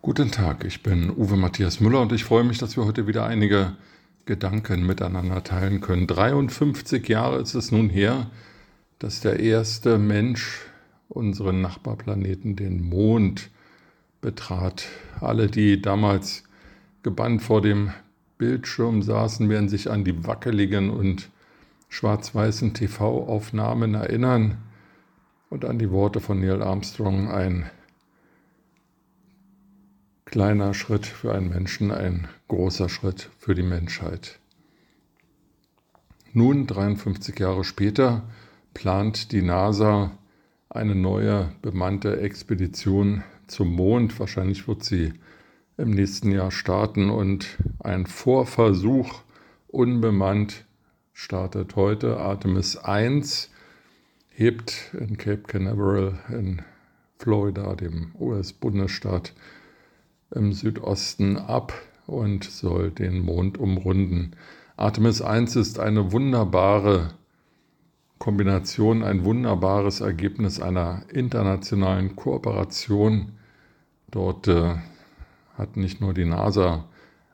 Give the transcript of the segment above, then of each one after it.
Guten Tag, ich bin Uwe Matthias Müller und ich freue mich, dass wir heute wieder einige Gedanken miteinander teilen können. 53 Jahre ist es nun her, dass der erste Mensch unseren Nachbarplaneten, den Mond, betrat. Alle, die damals gebannt vor dem Bildschirm saßen, werden sich an die wackeligen und schwarz-weißen TV-Aufnahmen erinnern und an die Worte von Neil Armstrong, ein kleiner Schritt für einen Menschen, ein großer Schritt für die Menschheit. Nun, 53 Jahre später, plant die NASA eine neue bemannte Expedition zum Mond. Wahrscheinlich wird sie im nächsten Jahr starten und ein Vorversuch unbemannt startet heute. Artemis 1 hebt in Cape Canaveral in Florida, dem US-Bundesstaat, im Südosten ab und soll den Mond umrunden. Artemis 1 ist eine wunderbare Kombination, ein wunderbares Ergebnis einer internationalen Kooperation. Dort äh, hat nicht nur die NASA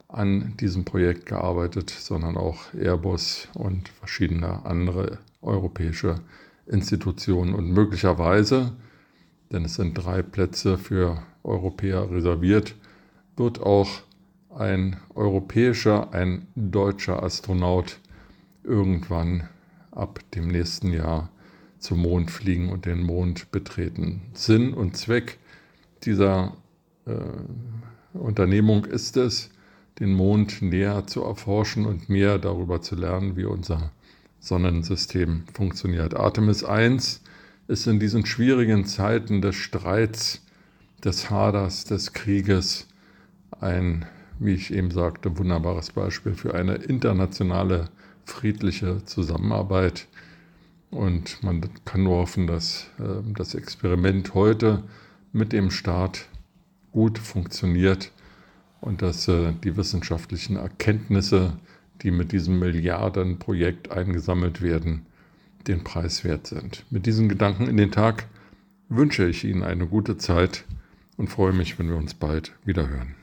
an diesem Projekt gearbeitet, sondern auch Airbus und verschiedene andere europäische Institutionen. Und möglicherweise, denn es sind drei Plätze für Europäer reserviert, wird auch ein europäischer, ein deutscher Astronaut irgendwann ab dem nächsten Jahr zum Mond fliegen und den Mond betreten. Sinn und Zweck dieser äh, Unternehmung ist es, den Mond näher zu erforschen und mehr darüber zu lernen, wie unser Sonnensystem funktioniert. Artemis 1 ist in diesen schwierigen Zeiten des Streits, des Haders, des Krieges ein, wie ich eben sagte, wunderbares Beispiel für eine internationale friedliche Zusammenarbeit. Und man kann nur hoffen, dass äh, das Experiment heute mit dem Start gut funktioniert und dass äh, die wissenschaftlichen Erkenntnisse, die mit diesem Milliardenprojekt eingesammelt werden, den Preis wert sind. Mit diesen Gedanken in den Tag wünsche ich Ihnen eine gute Zeit und freue mich, wenn wir uns bald wieder hören.